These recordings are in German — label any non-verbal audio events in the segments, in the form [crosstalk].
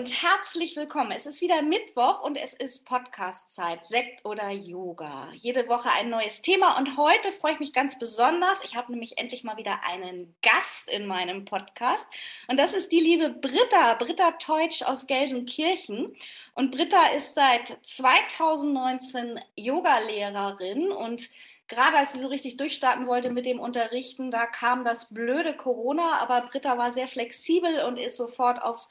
Und herzlich willkommen. Es ist wieder Mittwoch und es ist Podcast-Zeit, Sekt oder Yoga. Jede Woche ein neues Thema und heute freue ich mich ganz besonders. Ich habe nämlich endlich mal wieder einen Gast in meinem Podcast und das ist die liebe Britta, Britta Teutsch aus Gelsenkirchen. Und Britta ist seit 2019 Yogalehrerin und gerade als sie so richtig durchstarten wollte mit dem Unterrichten, da kam das blöde Corona, aber Britta war sehr flexibel und ist sofort aufs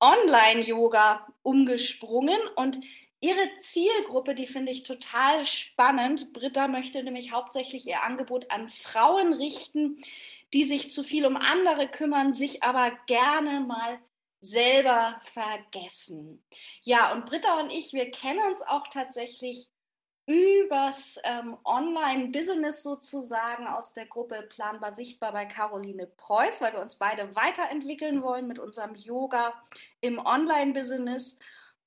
Online-Yoga umgesprungen und ihre Zielgruppe, die finde ich total spannend. Britta möchte nämlich hauptsächlich ihr Angebot an Frauen richten, die sich zu viel um andere kümmern, sich aber gerne mal selber vergessen. Ja, und Britta und ich, wir kennen uns auch tatsächlich übers ähm, Online-Business sozusagen aus der Gruppe Planbar Sichtbar bei Caroline Preuß, weil wir uns beide weiterentwickeln wollen mit unserem Yoga im Online-Business.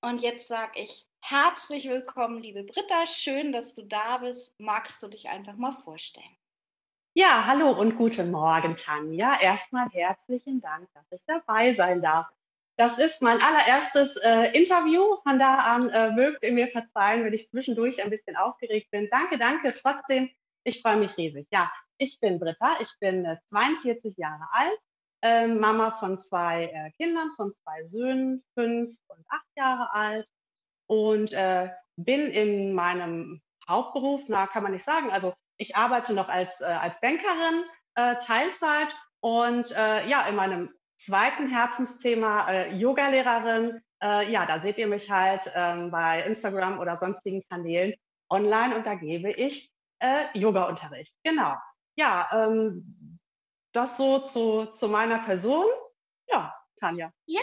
Und jetzt sage ich herzlich willkommen, liebe Britta. Schön, dass du da bist. Magst du dich einfach mal vorstellen? Ja, hallo und guten Morgen, Tanja. Erstmal herzlichen Dank, dass ich dabei sein darf. Das ist mein allererstes äh, Interview. Von da an äh, mögt ihr mir verzeihen, wenn ich zwischendurch ein bisschen aufgeregt bin. Danke, danke. Trotzdem, ich freue mich riesig. Ja, ich bin Britta. Ich bin äh, 42 Jahre alt, äh, Mama von zwei äh, Kindern, von zwei Söhnen, fünf und acht Jahre alt und äh, bin in meinem Hauptberuf, na, kann man nicht sagen. Also ich arbeite noch als, äh, als Bankerin Teilzeit und ja, in meinem zweiten Herzensthema äh, Yogalehrerin. Äh, ja, da seht ihr mich halt ähm, bei Instagram oder sonstigen Kanälen online und da gebe ich äh, Yoga-Unterricht. Genau. Ja, ähm, das so zu, zu meiner Person. Ja, Tanja. Ja,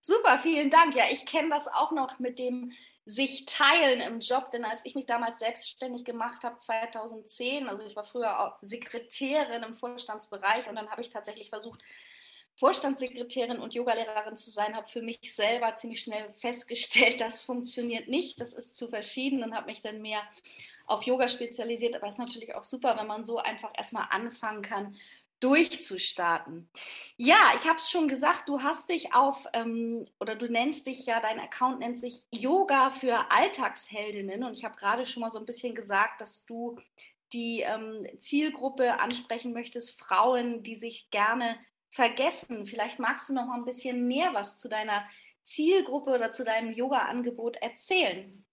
super, vielen Dank. Ja, ich kenne das auch noch mit dem sich teilen im Job, denn als ich mich damals selbstständig gemacht habe, 2010, also ich war früher auch Sekretärin im Vorstandsbereich und dann habe ich tatsächlich versucht, Vorstandssekretärin und Yogalehrerin zu sein, habe für mich selber ziemlich schnell festgestellt, [laughs] das funktioniert nicht, das ist zu verschieden und habe mich dann mehr auf Yoga spezialisiert. Aber es ist natürlich auch super, wenn man so einfach erstmal anfangen kann, durchzustarten. Ja, ich habe es schon gesagt, du hast dich auf, ähm, oder du nennst dich ja, dein Account nennt sich Yoga für Alltagsheldinnen. Und ich habe gerade schon mal so ein bisschen gesagt, dass du die ähm, Zielgruppe ansprechen möchtest, Frauen, die sich gerne vergessen. Vielleicht magst du noch mal ein bisschen näher was zu deiner Zielgruppe oder zu deinem Yoga-Angebot erzählen.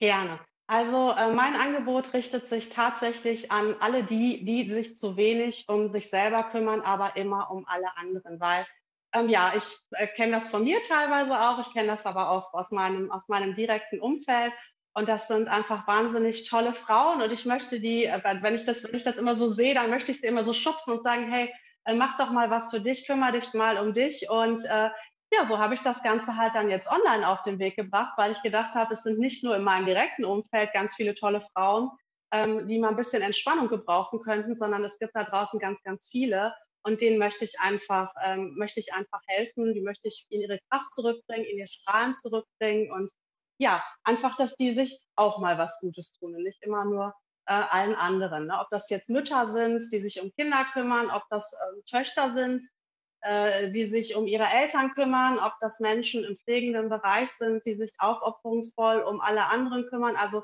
Gerne. Also äh, mein Angebot richtet sich tatsächlich an alle die, die sich zu wenig um sich selber kümmern, aber immer um alle anderen, weil ähm, ja, ich äh, kenne das von mir teilweise auch, ich kenne das aber auch aus meinem, aus meinem direkten Umfeld und das sind einfach wahnsinnig tolle Frauen und ich möchte die, äh, wenn ich das, wenn ich das immer so sehe, dann möchte ich sie immer so schubsen und sagen, hey, mach doch mal was für dich, kümmere dich mal um dich. Und äh, ja, so habe ich das Ganze halt dann jetzt online auf den Weg gebracht, weil ich gedacht habe, es sind nicht nur in meinem direkten Umfeld ganz viele tolle Frauen, ähm, die mal ein bisschen Entspannung gebrauchen könnten, sondern es gibt da draußen ganz, ganz viele. Und denen möchte ich einfach, ähm, möchte ich einfach helfen, die möchte ich in ihre Kraft zurückbringen, in ihr Strahlen zurückbringen und ja, einfach, dass die sich auch mal was Gutes tun und nicht immer nur äh, allen anderen. Ne? Ob das jetzt Mütter sind, die sich um Kinder kümmern, ob das äh, Töchter sind, äh, die sich um ihre Eltern kümmern, ob das Menschen im pflegenden Bereich sind, die sich aufopferungsvoll um alle anderen kümmern. Also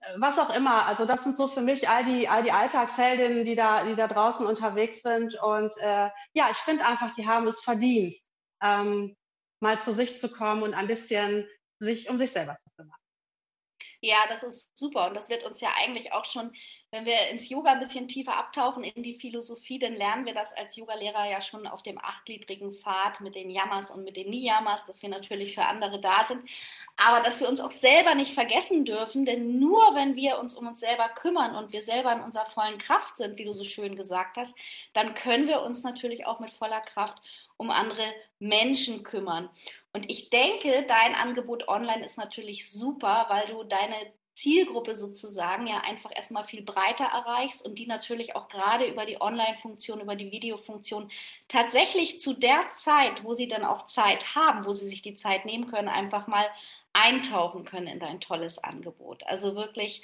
äh, was auch immer. Also das sind so für mich all die all die Alltagsheldinnen, die da die da draußen unterwegs sind. Und äh, ja, ich finde einfach, die haben es verdient, ähm, mal zu sich zu kommen und ein bisschen sich um sich selber zu kümmern. Ja, das ist super und das wird uns ja eigentlich auch schon, wenn wir ins Yoga ein bisschen tiefer abtauchen in die Philosophie, dann lernen wir das als Yogalehrer ja schon auf dem achtgliedrigen Pfad mit den Yamas und mit den Niyamas, dass wir natürlich für andere da sind, aber dass wir uns auch selber nicht vergessen dürfen, denn nur wenn wir uns um uns selber kümmern und wir selber in unserer vollen Kraft sind, wie du so schön gesagt hast, dann können wir uns natürlich auch mit voller Kraft um andere Menschen kümmern. Und ich denke, dein Angebot online ist natürlich super, weil du deine Zielgruppe sozusagen ja einfach erstmal viel breiter erreichst und die natürlich auch gerade über die Online-Funktion, über die Videofunktion tatsächlich zu der Zeit, wo sie dann auch Zeit haben, wo sie sich die Zeit nehmen können, einfach mal eintauchen können in dein tolles Angebot. Also wirklich,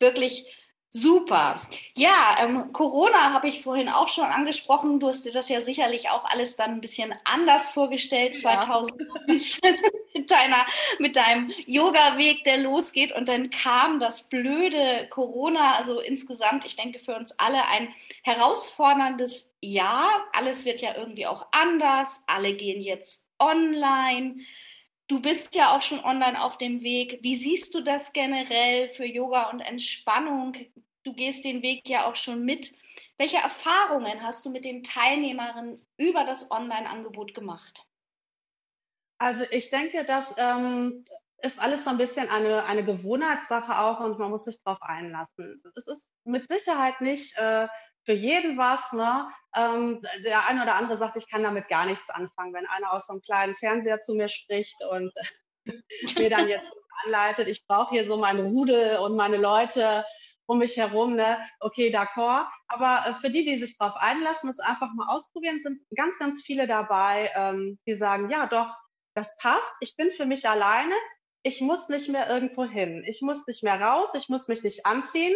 wirklich Super. Ja, ähm, Corona habe ich vorhin auch schon angesprochen. Du hast dir das ja sicherlich auch alles dann ein bisschen anders vorgestellt, ja. 2019 [laughs] mit, deiner, mit deinem Yoga-Weg, der losgeht. Und dann kam das blöde Corona. Also insgesamt, ich denke für uns alle ein herausforderndes Jahr. Alles wird ja irgendwie auch anders. Alle gehen jetzt online. Du bist ja auch schon online auf dem Weg. Wie siehst du das generell für Yoga und Entspannung? Du gehst den Weg ja auch schon mit. Welche Erfahrungen hast du mit den Teilnehmerinnen über das Online-Angebot gemacht? Also ich denke, das ähm, ist alles so ein bisschen eine, eine Gewohnheitssache auch und man muss sich darauf einlassen. Es ist mit Sicherheit nicht äh, für jeden was. Ne? Ähm, der eine oder andere sagt, ich kann damit gar nichts anfangen. Wenn einer aus so einem kleinen Fernseher zu mir spricht und [laughs] mir dann jetzt anleitet, ich brauche hier so meinen Rudel und meine Leute um mich herum, ne? okay, d'accord. Aber äh, für die, die sich darauf einlassen, es einfach mal ausprobieren, sind ganz, ganz viele dabei, ähm, die sagen, ja doch, das passt, ich bin für mich alleine, ich muss nicht mehr irgendwo hin, ich muss nicht mehr raus, ich muss mich nicht anziehen,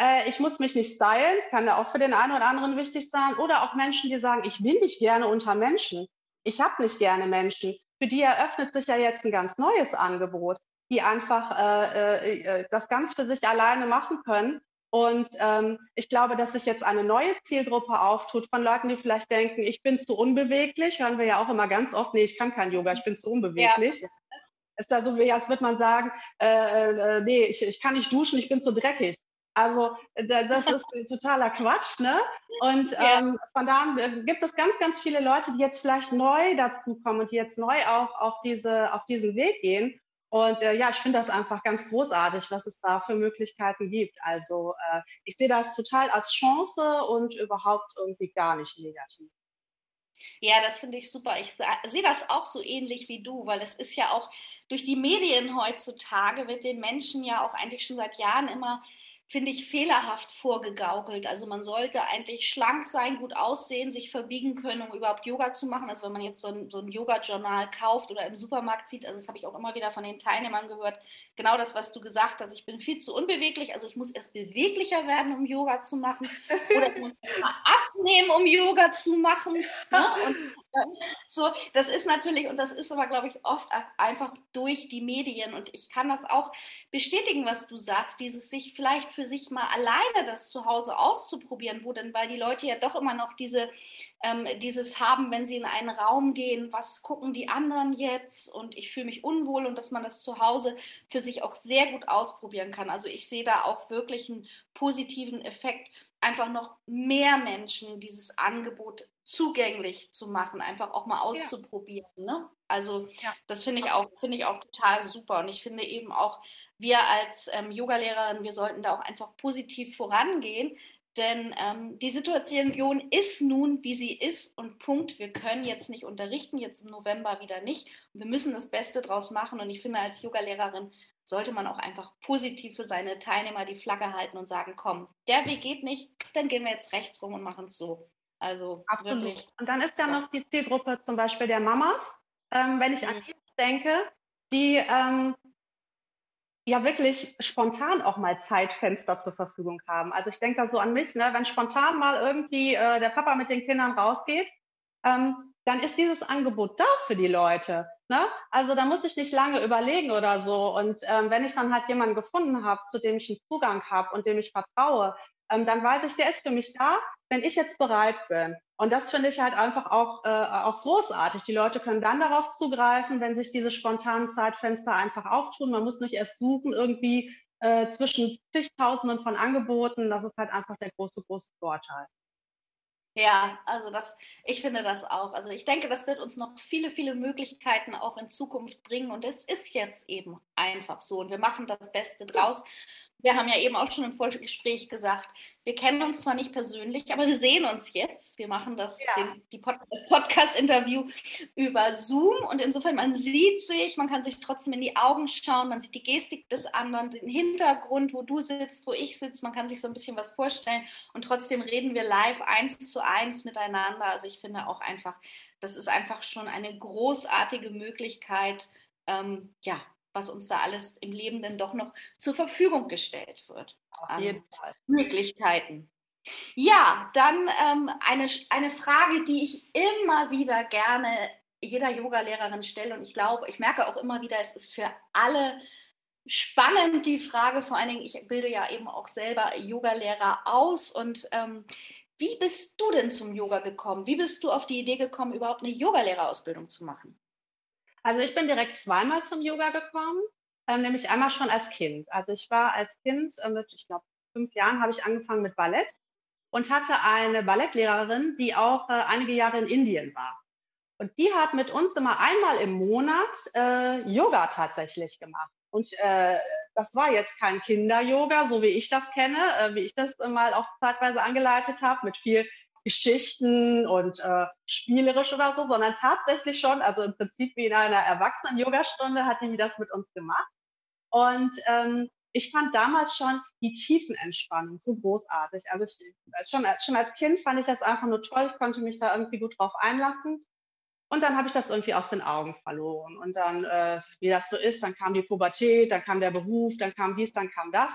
äh, ich muss mich nicht stylen, kann ja auch für den einen oder anderen wichtig sein. Oder auch Menschen, die sagen, ich bin nicht gerne unter Menschen. Ich habe nicht gerne Menschen. Für die eröffnet sich ja jetzt ein ganz neues Angebot, die einfach äh, äh, äh, das ganz für sich alleine machen können. Und ähm, ich glaube, dass sich jetzt eine neue Zielgruppe auftut von Leuten, die vielleicht denken, ich bin zu unbeweglich. Hören wir ja auch immer ganz oft, nee, ich kann kein Yoga, ich bin zu unbeweglich. Ja. Ist da so wie, als würde man sagen, äh, äh, nee, ich, ich kann nicht duschen, ich bin zu dreckig. Also das ist [laughs] totaler Quatsch, ne? Und ja. ähm, von da äh, gibt es ganz, ganz viele Leute, die jetzt vielleicht neu dazukommen und die jetzt neu auch auf diese, auf diesen Weg gehen. Und äh, ja, ich finde das einfach ganz großartig, was es da für Möglichkeiten gibt. Also äh, ich sehe das total als Chance und überhaupt irgendwie gar nicht negativ. Ja, das finde ich super. Ich sehe das auch so ähnlich wie du, weil es ist ja auch durch die Medien heutzutage wird den Menschen ja auch eigentlich schon seit Jahren immer finde ich, fehlerhaft vorgegaukelt. Also man sollte eigentlich schlank sein, gut aussehen, sich verbiegen können, um überhaupt Yoga zu machen. Also wenn man jetzt so ein, so ein Yoga-Journal kauft oder im Supermarkt sieht, also das habe ich auch immer wieder von den Teilnehmern gehört, genau das, was du gesagt hast, ich bin viel zu unbeweglich, also ich muss erst beweglicher werden, um Yoga zu machen oder ich muss abnehmen, um Yoga zu machen. Ne? Und so, das ist natürlich, und das ist aber, glaube ich, oft einfach durch die Medien. Und ich kann das auch bestätigen, was du sagst, dieses sich vielleicht für sich mal alleine das zu Hause auszuprobieren, wo denn, weil die Leute ja doch immer noch diese, ähm, dieses haben, wenn sie in einen Raum gehen, was gucken die anderen jetzt und ich fühle mich unwohl und dass man das zu Hause für sich auch sehr gut ausprobieren kann. Also ich sehe da auch wirklich einen positiven Effekt einfach noch mehr Menschen dieses Angebot zugänglich zu machen, einfach auch mal auszuprobieren. Ja. Ne? Also ja. das finde ich auch finde ich auch total super und ich finde eben auch wir als ähm, Yogalehrerin, wir sollten da auch einfach positiv vorangehen, denn ähm, die Situation ist nun, wie sie ist und Punkt. Wir können jetzt nicht unterrichten, jetzt im November wieder nicht. Wir müssen das Beste draus machen. Und ich finde, als Yogalehrerin sollte man auch einfach positiv für seine Teilnehmer die Flagge halten und sagen, komm, der Weg geht nicht, dann gehen wir jetzt rechts rum und machen es so. Also Absolut. Wirklich, und dann ist ja noch die Zielgruppe zum Beispiel der Mamas. Ähm, wenn ich mhm. an die denke, die ähm, ja wirklich spontan auch mal Zeitfenster zur Verfügung haben. Also ich denke da so an mich, ne, wenn spontan mal irgendwie äh, der Papa mit den Kindern rausgeht, ähm, dann ist dieses Angebot da für die Leute. Ne? Also da muss ich nicht lange überlegen oder so. Und ähm, wenn ich dann halt jemanden gefunden habe, zu dem ich einen Zugang habe und dem ich vertraue, ähm, dann weiß ich, der ist für mich da, wenn ich jetzt bereit bin. Und das finde ich halt einfach auch, äh, auch großartig. Die Leute können dann darauf zugreifen, wenn sich diese spontanen Zeitfenster einfach auftun. Man muss nicht erst suchen irgendwie, äh, zwischen zigtausenden von Angeboten. Das ist halt einfach der große, große Vorteil. Ja, also das, ich finde das auch. Also ich denke, das wird uns noch viele, viele Möglichkeiten auch in Zukunft bringen. Und es ist jetzt eben einfach so. Und wir machen das Beste draus. Wir haben ja eben auch schon im Vorgespräch gesagt, wir kennen uns zwar nicht persönlich, aber wir sehen uns jetzt. Wir machen das, ja. den, die Pod das Podcast-Interview über Zoom und insofern, man sieht sich, man kann sich trotzdem in die Augen schauen, man sieht die Gestik des anderen, den Hintergrund, wo du sitzt, wo ich sitze, man kann sich so ein bisschen was vorstellen und trotzdem reden wir live eins zu eins miteinander. Also ich finde auch einfach, das ist einfach schon eine großartige Möglichkeit, ähm, ja, was uns da alles im Leben denn doch noch zur Verfügung gestellt wird. Auf jeden Fall. Möglichkeiten. Ja, dann ähm, eine, eine Frage, die ich immer wieder gerne jeder Yoga-Lehrerin stelle und ich glaube, ich merke auch immer wieder, es ist für alle spannend die Frage, vor allen Dingen, ich bilde ja eben auch selber Yoga-Lehrer aus und ähm, wie bist du denn zum Yoga gekommen? Wie bist du auf die Idee gekommen, überhaupt eine Yogalehrerausbildung zu machen? Also ich bin direkt zweimal zum Yoga gekommen, äh, nämlich einmal schon als Kind. Also ich war als Kind äh, mit, ich glaube, fünf Jahren habe ich angefangen mit Ballett und hatte eine Ballettlehrerin, die auch äh, einige Jahre in Indien war. Und die hat mit uns immer einmal im Monat äh, Yoga tatsächlich gemacht. Und äh, das war jetzt kein Kinder-Yoga, so wie ich das kenne, äh, wie ich das mal auch zeitweise angeleitet habe, mit viel Geschichten und äh, spielerisch oder so, sondern tatsächlich schon, also im Prinzip wie in einer Erwachsenen-Yoga-Stunde hat die das mit uns gemacht. Und ähm, ich fand damals schon die Tiefenentspannung so großartig. Also ich, schon, schon als Kind fand ich das einfach nur toll. Ich konnte mich da irgendwie gut drauf einlassen. Und dann habe ich das irgendwie aus den Augen verloren. Und dann, äh, wie das so ist, dann kam die Pubertät, dann kam der Beruf, dann kam dies, dann kam das.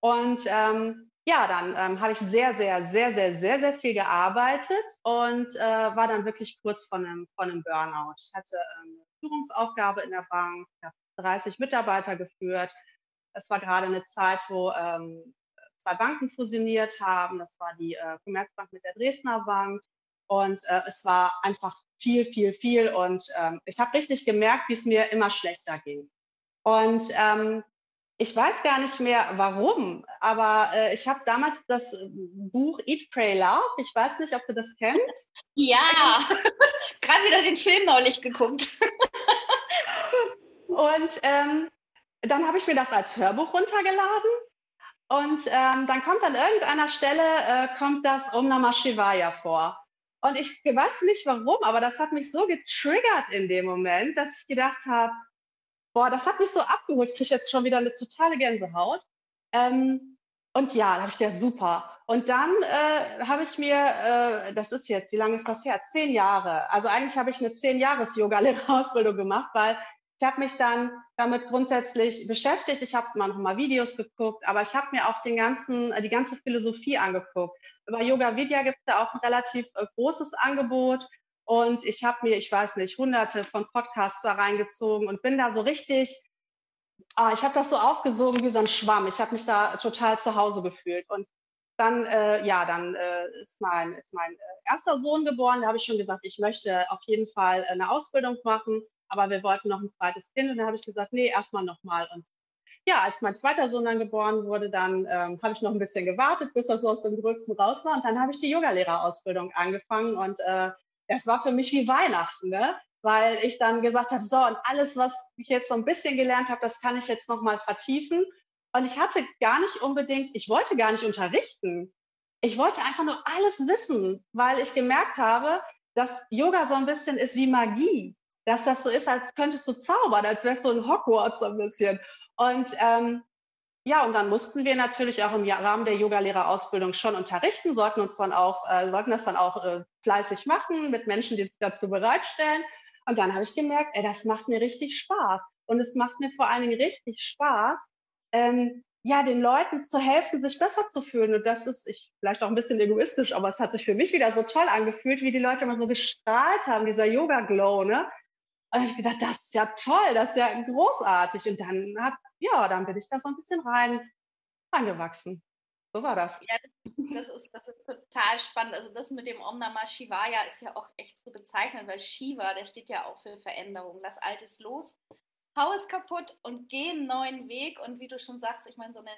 Und ähm, ja, dann ähm, habe ich sehr, sehr, sehr, sehr, sehr, sehr viel gearbeitet und äh, war dann wirklich kurz vor einem, vor einem Burnout. Ich hatte ähm, Führungsaufgabe in der Bank, habe 30 Mitarbeiter geführt. Es war gerade eine Zeit, wo ähm, zwei Banken fusioniert haben. Das war die äh, Commerzbank mit der Dresdner Bank. Und äh, es war einfach viel, viel, viel. Und ähm, ich habe richtig gemerkt, wie es mir immer schlechter ging. Und ähm, ich weiß gar nicht mehr warum, aber äh, ich habe damals das Buch Eat, Pray, Love. Ich weiß nicht, ob du das kennst. Ja, [laughs] [laughs] gerade wieder den Film neulich geguckt. [laughs] und ähm, dann habe ich mir das als Hörbuch runtergeladen. Und ähm, dann kommt an irgendeiner Stelle äh, kommt das Om Namah Shivaya vor. Und ich weiß nicht warum, aber das hat mich so getriggert in dem Moment, dass ich gedacht habe, boah, das hat mich so abgeholt. Ich kriege jetzt schon wieder eine totale Gänsehaut. Ähm, und ja, da habe ich gedacht, super. Und dann äh, habe ich mir, äh, das ist jetzt, wie lange ist das her? Zehn Jahre. Also eigentlich habe ich eine zehn Jahres Yoga-Lehrerausbildung gemacht, weil ich habe mich dann damit grundsätzlich beschäftigt. Ich habe mal noch mal Videos geguckt, aber ich habe mir auch den ganzen, die ganze Philosophie angeguckt. Über Yoga Vidya gibt es da auch ein relativ äh, großes Angebot. Und ich habe mir, ich weiß nicht, hunderte von Podcasts da reingezogen und bin da so richtig, ah, ich habe das so aufgesogen wie so ein Schwamm. Ich habe mich da total zu Hause gefühlt. Und dann, äh, ja, dann äh, ist mein, ist mein äh, erster Sohn geboren. Da habe ich schon gesagt, ich möchte auf jeden Fall eine Ausbildung machen, aber wir wollten noch ein zweites Kind. Und dann habe ich gesagt, nee, erstmal nochmal. Und ja, als mein zweiter Sohn dann geboren wurde, dann ähm, habe ich noch ein bisschen gewartet, bis er so aus dem Größten raus war. Und dann habe ich die Yogalehrerausbildung angefangen und äh, das war für mich wie Weihnachten, ne? weil ich dann gesagt habe, so, und alles, was ich jetzt so ein bisschen gelernt habe, das kann ich jetzt nochmal vertiefen. Und ich hatte gar nicht unbedingt, ich wollte gar nicht unterrichten. Ich wollte einfach nur alles wissen, weil ich gemerkt habe, dass Yoga so ein bisschen ist wie Magie. Dass das so ist, als könntest du zaubern, als wärst du in Hogwarts so ein bisschen. Und ähm, ja, und dann mussten wir natürlich auch im Rahmen der Yogalehrerausbildung schon unterrichten, sollten uns dann auch, äh, sollten das dann auch äh, fleißig machen mit Menschen, die sich dazu bereitstellen. Und dann habe ich gemerkt, ey, das macht mir richtig Spaß. Und es macht mir vor allen Dingen richtig Spaß, ähm, ja, den Leuten zu helfen, sich besser zu fühlen. Und das ist ich, vielleicht auch ein bisschen egoistisch, aber es hat sich für mich wieder so toll angefühlt, wie die Leute immer so gestrahlt haben, dieser Yoga-Glow, ne? Und ich gedacht, das ist ja toll, das ist ja großartig. Und dann hat, ja, dann bin ich da so ein bisschen rein, reingewachsen. So war das. Ja, das ist, das ist total spannend. Also das mit dem Om Namah Shivaya ist ja auch echt zu bezeichnen, weil Shiva, der steht ja auch für Veränderung. Lass Altes los. hau es kaputt und geh einen neuen Weg. Und wie du schon sagst, ich meine, so eine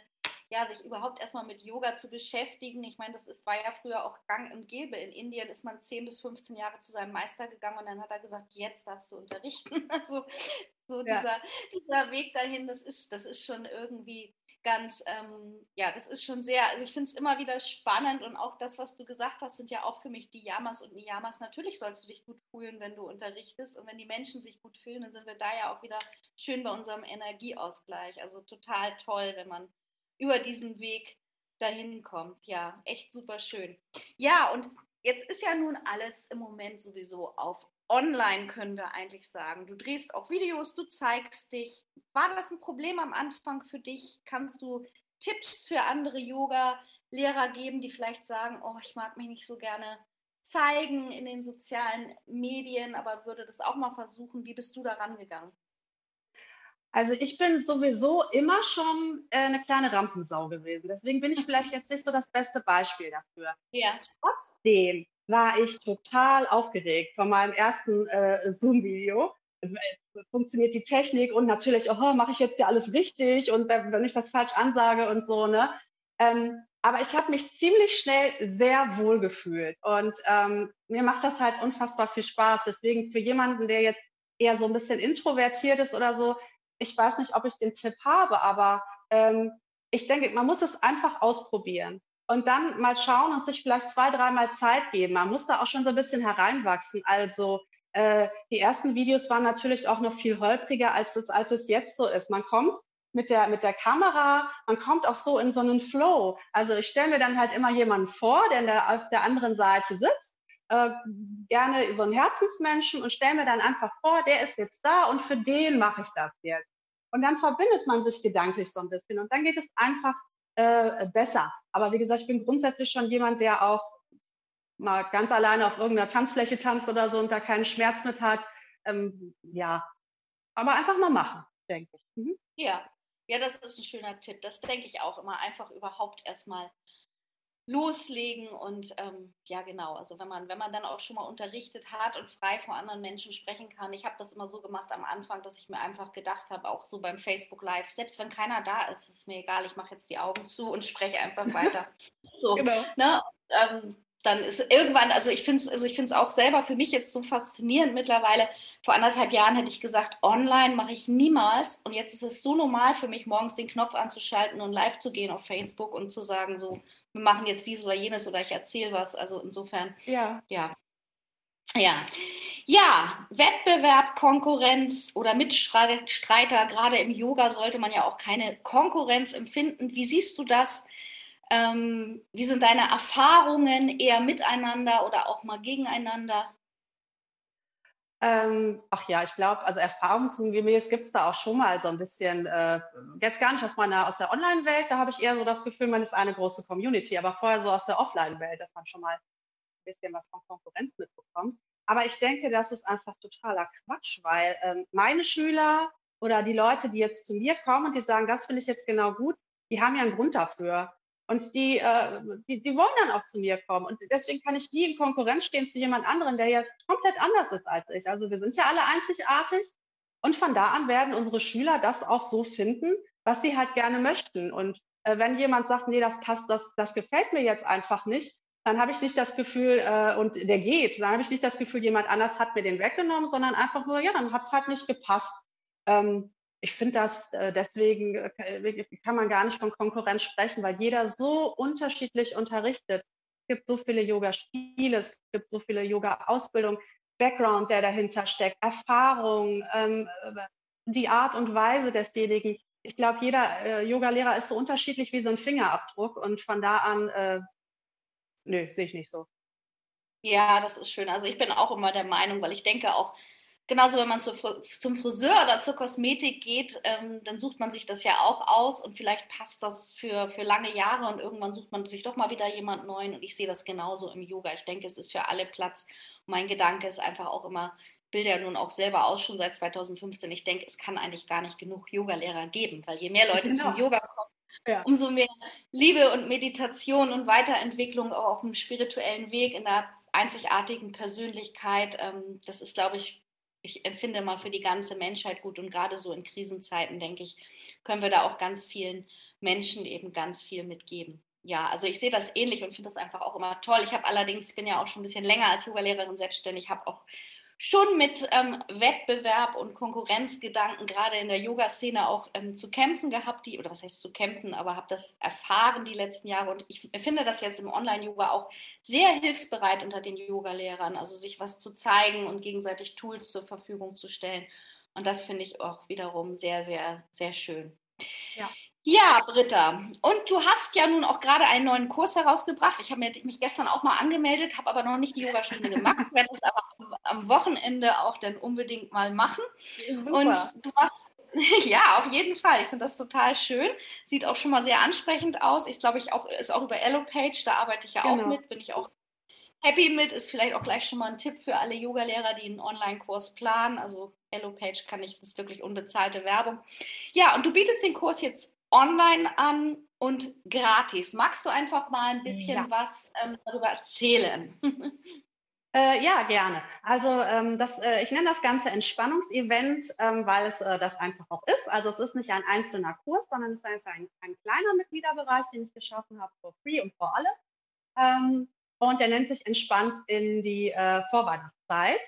ja, sich überhaupt erstmal mit Yoga zu beschäftigen. Ich meine, das ist, war ja früher auch gang und gäbe. In Indien ist man 10 bis 15 Jahre zu seinem Meister gegangen und dann hat er gesagt, jetzt darfst du unterrichten. [laughs] Also so ja. dieser, dieser Weg dahin, das ist, das ist schon irgendwie ganz, ähm, ja, das ist schon sehr, also ich finde es immer wieder spannend und auch das, was du gesagt hast, sind ja auch für mich die Yamas und Niyamas. Natürlich sollst du dich gut fühlen, wenn du unterrichtest und wenn die Menschen sich gut fühlen, dann sind wir da ja auch wieder schön bei unserem Energieausgleich. Also total toll, wenn man über diesen Weg dahin kommt. Ja, echt super schön. Ja, und jetzt ist ja nun alles im Moment sowieso auf online, können wir eigentlich sagen. Du drehst auch Videos, du zeigst dich. War das ein Problem am Anfang für dich? Kannst du Tipps für andere Yoga-Lehrer geben, die vielleicht sagen, oh, ich mag mich nicht so gerne zeigen in den sozialen Medien, aber würde das auch mal versuchen. Wie bist du da rangegangen? Also ich bin sowieso immer schon äh, eine kleine Rampensau gewesen. Deswegen bin ich vielleicht jetzt nicht so das beste Beispiel dafür. Ja. Trotzdem war ich total aufgeregt von meinem ersten äh, Zoom-Video. Funktioniert die Technik und natürlich, oh, mache ich jetzt hier alles richtig und wenn ich was falsch ansage und so, ne? Ähm, aber ich habe mich ziemlich schnell sehr wohl gefühlt und ähm, mir macht das halt unfassbar viel Spaß. Deswegen für jemanden, der jetzt eher so ein bisschen introvertiert ist oder so, ich weiß nicht, ob ich den Tipp habe, aber ähm, ich denke, man muss es einfach ausprobieren und dann mal schauen und sich vielleicht zwei, dreimal Zeit geben. Man muss da auch schon so ein bisschen hereinwachsen. Also äh, die ersten Videos waren natürlich auch noch viel holpriger, als es, als es jetzt so ist. Man kommt mit der, mit der Kamera, man kommt auch so in so einen Flow. Also ich stelle mir dann halt immer jemanden vor, der, der auf der anderen Seite sitzt äh, gerne so einen Herzensmenschen und stelle mir dann einfach vor, der ist jetzt da und für den mache ich das jetzt. Und dann verbindet man sich gedanklich so ein bisschen und dann geht es einfach äh, besser. Aber wie gesagt, ich bin grundsätzlich schon jemand, der auch mal ganz alleine auf irgendeiner Tanzfläche tanzt oder so und da keinen Schmerz mit hat. Ähm, ja, aber einfach mal machen, denke ich. Mhm. Ja, ja, das ist ein schöner Tipp. Das denke ich auch immer. Einfach überhaupt erstmal loslegen und ähm, ja genau, also wenn man, wenn man dann auch schon mal unterrichtet hat und frei vor anderen Menschen sprechen kann. Ich habe das immer so gemacht am Anfang, dass ich mir einfach gedacht habe, auch so beim Facebook Live, selbst wenn keiner da ist, ist mir egal, ich mache jetzt die Augen zu und spreche einfach weiter. [laughs] so, genau. Ne? Ähm, dann ist irgendwann, also ich finde es also ich find's auch selber für mich jetzt so faszinierend mittlerweile. Vor anderthalb Jahren hätte ich gesagt, online mache ich niemals. Und jetzt ist es so normal für mich, morgens den Knopf anzuschalten und live zu gehen auf Facebook und zu sagen, so, wir machen jetzt dies oder jenes oder ich erzähle was. Also insofern, ja. ja. Ja. Ja, Wettbewerb, Konkurrenz oder Mitstreiter, gerade im Yoga sollte man ja auch keine Konkurrenz empfinden. Wie siehst du das? Ähm, wie sind deine Erfahrungen eher miteinander oder auch mal gegeneinander? Ähm, ach ja, ich glaube, also erfahrungsgemäß gibt es da auch schon mal so ein bisschen, äh, jetzt gar nicht aus meiner, aus der Online-Welt, da habe ich eher so das Gefühl, man ist eine große Community, aber vorher so aus der Offline-Welt, dass man schon mal ein bisschen was von Konkurrenz mitbekommt. Aber ich denke, das ist einfach totaler Quatsch, weil ähm, meine Schüler oder die Leute, die jetzt zu mir kommen und die sagen, das finde ich jetzt genau gut, die haben ja einen Grund dafür. Und die, äh, die, die wollen dann auch zu mir kommen. Und deswegen kann ich nie in Konkurrenz stehen zu jemand anderen, der ja komplett anders ist als ich. Also wir sind ja alle einzigartig. Und von da an werden unsere Schüler das auch so finden, was sie halt gerne möchten. Und äh, wenn jemand sagt, nee, das passt, das, das gefällt mir jetzt einfach nicht, dann habe ich nicht das Gefühl, äh, und der geht, dann habe ich nicht das Gefühl, jemand anders hat mir den weggenommen, sondern einfach nur, ja, dann hat es halt nicht gepasst. Ähm, ich finde das äh, deswegen äh, kann man gar nicht von Konkurrenz sprechen, weil jeder so unterschiedlich unterrichtet. Es gibt so viele Yoga-Stile, es gibt so viele Yoga-Ausbildungen, Background, der dahinter steckt, Erfahrung, ähm, die Art und Weise desjenigen. Ich glaube, jeder äh, Yoga-Lehrer ist so unterschiedlich wie so ein Fingerabdruck und von da an, äh, nö, sehe ich nicht so. Ja, das ist schön. Also ich bin auch immer der Meinung, weil ich denke auch, Genauso, wenn man zu, zum Friseur oder zur Kosmetik geht, ähm, dann sucht man sich das ja auch aus und vielleicht passt das für, für lange Jahre und irgendwann sucht man sich doch mal wieder jemand Neuen und ich sehe das genauso im Yoga. Ich denke, es ist für alle Platz. Mein Gedanke ist einfach auch immer, bilde ja nun auch selber aus, schon seit 2015. Ich denke, es kann eigentlich gar nicht genug Yogalehrer geben, weil je mehr Leute genau. zum Yoga kommen, ja. umso mehr Liebe und Meditation und Weiterentwicklung auch auf dem spirituellen Weg in der einzigartigen Persönlichkeit. Ähm, das ist, glaube ich, ich empfinde mal für die ganze Menschheit gut und gerade so in Krisenzeiten, denke ich, können wir da auch ganz vielen Menschen eben ganz viel mitgeben. Ja, also ich sehe das ähnlich und finde das einfach auch immer toll. Ich habe allerdings, ich bin ja auch schon ein bisschen länger als Yoga-Lehrerin selbstständig, habe auch schon mit ähm, Wettbewerb und Konkurrenzgedanken gerade in der Yoga-Szene auch ähm, zu kämpfen gehabt, die, oder was heißt zu kämpfen, aber habe das erfahren die letzten Jahre und ich finde das jetzt im Online-Yoga auch sehr hilfsbereit unter den Yoga-Lehrern, also sich was zu zeigen und gegenseitig Tools zur Verfügung zu stellen. Und das finde ich auch wiederum sehr, sehr, sehr schön. Ja. Ja, Britta. Und du hast ja nun auch gerade einen neuen Kurs herausgebracht. Ich habe mich gestern auch mal angemeldet, habe aber noch nicht die Yogastunde gemacht, [laughs] werde es aber am Wochenende auch dann unbedingt mal machen. Super. Und du hast [laughs] ja, auf jeden Fall. Ich finde das total schön. Sieht auch schon mal sehr ansprechend aus. Ich glaube, ich auch ist auch über Elopage, da arbeite ich ja genau. auch mit, bin ich auch happy mit. Ist vielleicht auch gleich schon mal ein Tipp für alle Yogalehrer, die einen Online-Kurs planen. Also Elopage kann ich, das ist wirklich unbezahlte Werbung. Ja, und du bietest den Kurs jetzt online an und gratis. Magst du einfach mal ein bisschen ja. was ähm, darüber erzählen? [laughs] Äh, ja, gerne. Also ähm, das, äh, ich nenne das Ganze Entspannungsevent, ähm, weil es äh, das einfach auch ist. Also es ist nicht ein einzelner Kurs, sondern es ist ein, ein kleiner Mitgliederbereich, den ich geschaffen habe, for free und für alle. Ähm, und der nennt sich Entspannt in die äh, Vorweihnachtszeit.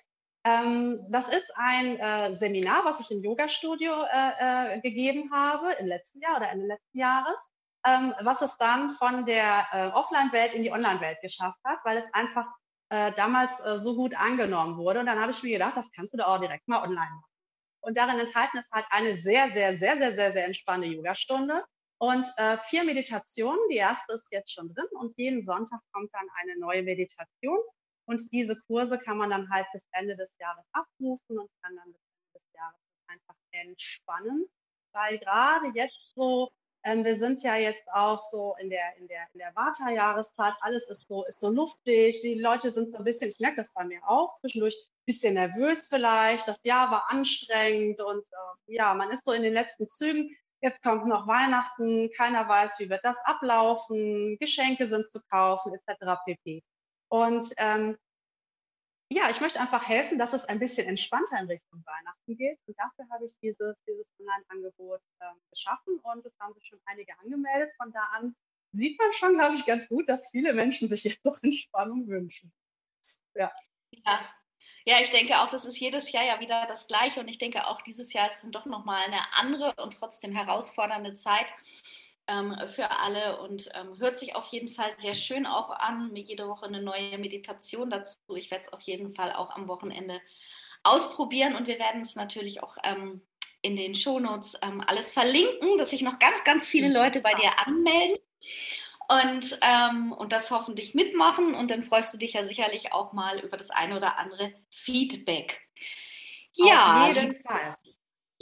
Ähm, das ist ein äh, Seminar, was ich im Yoga-Studio äh, äh, gegeben habe im letzten Jahr oder Ende letzten Jahres, ähm, was es dann von der äh, Offline-Welt in die Online-Welt geschafft hat, weil es einfach äh, damals äh, so gut angenommen wurde. Und dann habe ich mir gedacht, das kannst du da auch direkt mal online machen. Und darin enthalten ist halt eine sehr, sehr, sehr, sehr, sehr, sehr entspannte Yogastunde und vier Meditationen. Die erste ist jetzt schon drin und jeden Sonntag kommt dann eine neue Meditation. Und diese Kurse kann man dann halt bis Ende des Jahres abrufen und kann dann bis Ende des Jahres einfach entspannen, weil gerade jetzt so ähm, wir sind ja jetzt auch so in der, in der, in der Vata-Jahreszeit. Alles ist so, ist so luftig. Die Leute sind so ein bisschen, ich merke das bei mir auch, zwischendurch ein bisschen nervös vielleicht. Das Jahr war anstrengend und äh, ja, man ist so in den letzten Zügen. Jetzt kommt noch Weihnachten. Keiner weiß, wie wird das ablaufen. Geschenke sind zu kaufen, etc. pp. Und ähm, ja, ich möchte einfach helfen, dass es ein bisschen entspannter in Richtung Weihnachten geht. Und dafür habe ich dieses, dieses Online-Angebot äh, geschaffen und es haben sich schon einige angemeldet. Von da an sieht man schon, glaube ich, ganz gut, dass viele Menschen sich jetzt doch Entspannung wünschen. Ja. ja. Ja, ich denke auch, das ist jedes Jahr ja wieder das Gleiche und ich denke auch dieses Jahr ist dann doch nochmal eine andere und trotzdem herausfordernde Zeit ähm, für alle und ähm, hört sich auf jeden Fall sehr schön auch an. Jede Woche eine neue Meditation dazu. Ich werde es auf jeden Fall auch am Wochenende ausprobieren und wir werden es natürlich auch ähm, in den Shownotes ähm, alles verlinken, dass sich noch ganz, ganz viele mhm. Leute bei dir anmelden und, ähm, und das hoffentlich mitmachen und dann freust du dich ja sicherlich auch mal über das eine oder andere Feedback. Ja, auf jeden Fall.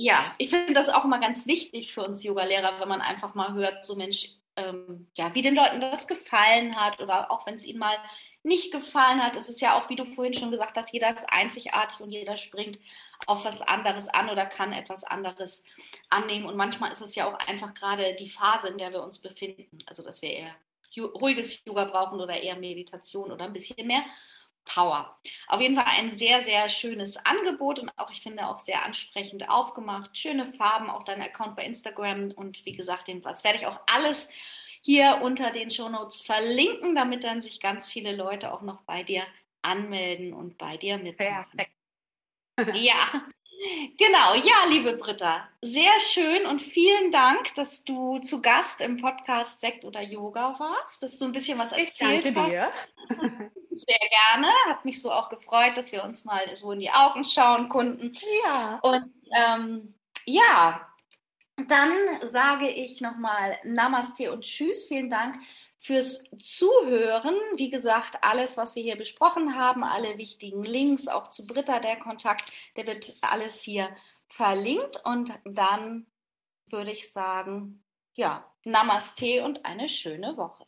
Ja, ich finde das auch immer ganz wichtig für uns Yoga-Lehrer, wenn man einfach mal hört, so Mensch, ähm, ja, wie den Leuten das gefallen hat oder auch wenn es ihnen mal nicht gefallen hat. Es ist ja auch, wie du vorhin schon gesagt hast, jeder ist einzigartig und jeder springt auf was anderes an oder kann etwas anderes annehmen. Und manchmal ist es ja auch einfach gerade die Phase, in der wir uns befinden. Also, dass wir eher ruhiges Yoga brauchen oder eher Meditation oder ein bisschen mehr Power. Auf jeden Fall ein sehr, sehr schönes Angebot und auch, ich finde, auch sehr ansprechend aufgemacht. Schöne Farben, auch dein Account bei Instagram und wie gesagt, das werde ich auch alles hier unter den Shownotes verlinken, damit dann sich ganz viele Leute auch noch bei dir anmelden und bei dir mitmachen. Perfekt. [laughs] ja, Genau, ja, liebe Britta, sehr schön und vielen Dank, dass du zu Gast im Podcast Sekt oder Yoga warst, dass du ein bisschen was erzählt ich danke hast. Dir. [laughs] Sehr gerne, hat mich so auch gefreut, dass wir uns mal so in die Augen schauen konnten. Ja. Und ähm, ja, dann sage ich nochmal Namaste und Tschüss. Vielen Dank fürs Zuhören. Wie gesagt, alles, was wir hier besprochen haben, alle wichtigen Links, auch zu Britta der Kontakt, der wird alles hier verlinkt. Und dann würde ich sagen, ja, Namaste und eine schöne Woche.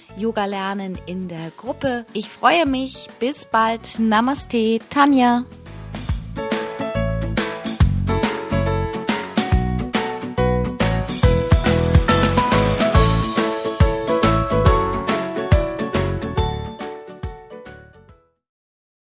Yoga lernen in der Gruppe. Ich freue mich. Bis bald. Namaste, Tanja.